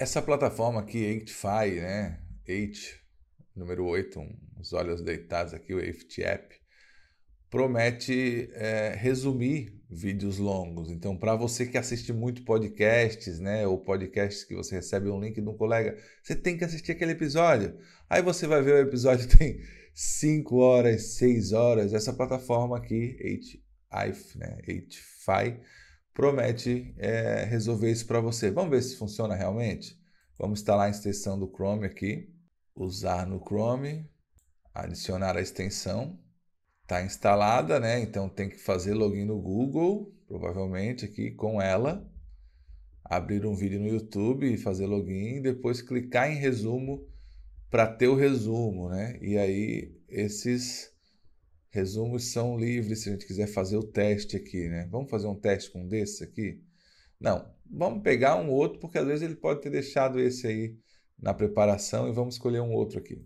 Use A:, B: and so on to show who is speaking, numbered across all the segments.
A: Essa plataforma aqui, 8Fi, né? 8, número 8, um, os olhos deitados aqui, o 8 App, promete é, resumir vídeos longos. Então, para você que assiste muito podcasts, né, ou podcasts que você recebe um link de um colega, você tem que assistir aquele episódio. Aí você vai ver o episódio tem 5 horas, 6 horas. Essa plataforma aqui, 8 né, 8Fi, promete é, resolver isso para você. Vamos ver se funciona realmente? Vamos instalar a extensão do Chrome aqui, usar no Chrome, adicionar a extensão. Está instalada, né? Então tem que fazer login no Google, provavelmente aqui com ela. Abrir um vídeo no YouTube e fazer login, depois clicar em resumo para ter o resumo, né? E aí esses Resumos são livres se a gente quiser fazer o teste aqui, né? Vamos fazer um teste com um desses aqui? Não, vamos pegar um outro, porque às vezes ele pode ter deixado esse aí na preparação e vamos escolher um outro aqui.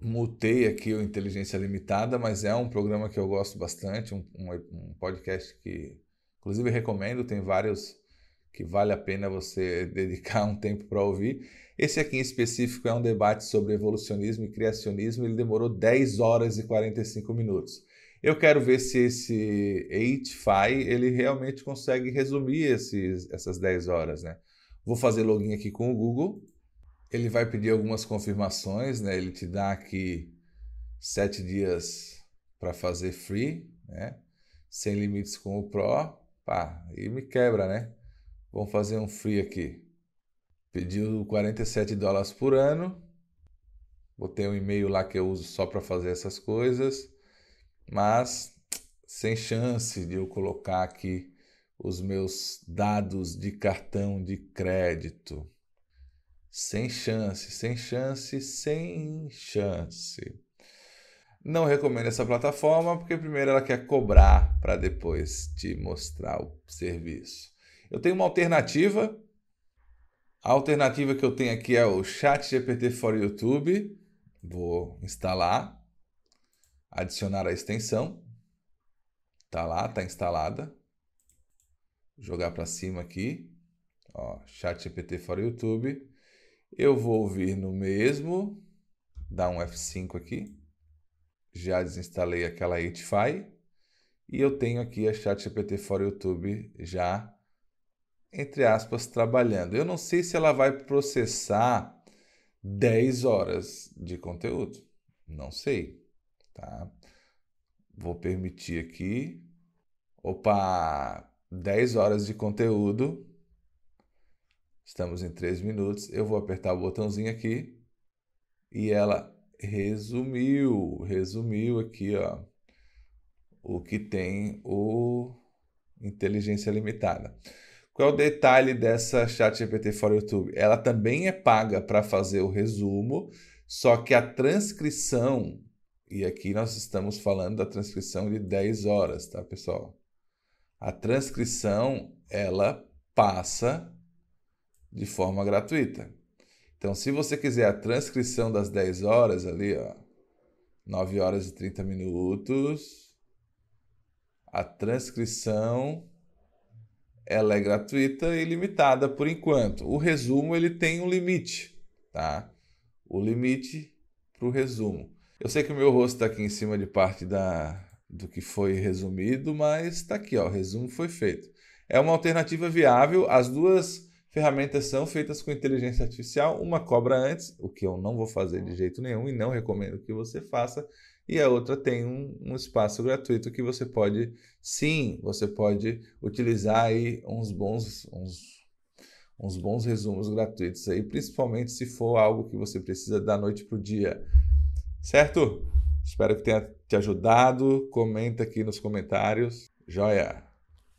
A: Mutei aqui o Inteligência Limitada, mas é um programa que eu gosto bastante, um, um, um podcast que, inclusive, recomendo, tem vários que vale a pena você dedicar um tempo para ouvir. Esse aqui em específico é um debate sobre evolucionismo e criacionismo, ele demorou 10 horas e 45 minutos. Eu quero ver se esse 8Fi ele realmente consegue resumir esses, essas 10 horas, né? Vou fazer login aqui com o Google. Ele vai pedir algumas confirmações, né? Ele te dá aqui 7 dias para fazer free, né? Sem limites com o Pro. Pá, e me quebra, né? Vamos fazer um free aqui. Pediu 47 dólares por ano. Botei um e-mail lá que eu uso só para fazer essas coisas, mas sem chance de eu colocar aqui os meus dados de cartão de crédito. Sem chance, sem chance, sem chance. Não recomendo essa plataforma porque primeiro ela quer cobrar para depois te mostrar o serviço. Eu tenho uma alternativa a alternativa que eu tenho aqui é o Chat GPT for YouTube. Vou instalar, adicionar a extensão. Tá lá, tá instalada. Jogar para cima aqui. Ó, Chat GPT for YouTube. Eu vou ouvir no mesmo, dar um F5 aqui. Já desinstalei aquela HFI e eu tenho aqui a Chat GPT for YouTube já entre aspas, trabalhando. Eu não sei se ela vai processar 10 horas de conteúdo. Não sei, tá? Vou permitir aqui. Opa, 10 horas de conteúdo. Estamos em 3 minutos. Eu vou apertar o botãozinho aqui e ela resumiu, resumiu aqui, ó, o que tem o inteligência limitada. Qual é o detalhe dessa ChatGPT for YouTube? Ela também é paga para fazer o resumo, só que a transcrição, e aqui nós estamos falando da transcrição de 10 horas, tá, pessoal? A transcrição, ela passa de forma gratuita. Então, se você quiser a transcrição das 10 horas ali, ó, 9 horas e 30 minutos, a transcrição ela é gratuita e limitada por enquanto. O resumo ele tem um limite, tá? O limite para o resumo. Eu sei que o meu rosto está aqui em cima de parte da, do que foi resumido, mas está aqui, ó, o resumo foi feito. É uma alternativa viável. As duas ferramentas são feitas com inteligência artificial. Uma cobra antes, o que eu não vou fazer de jeito nenhum e não recomendo que você faça e a outra tem um, um, espaço gratuito que você pode, sim, você pode utilizar aí uns bons, uns, uns bons resumos gratuitos aí, principalmente se for algo que você precisa da noite para o dia, certo? Espero que tenha te ajudado. Comenta aqui nos comentários. Joia!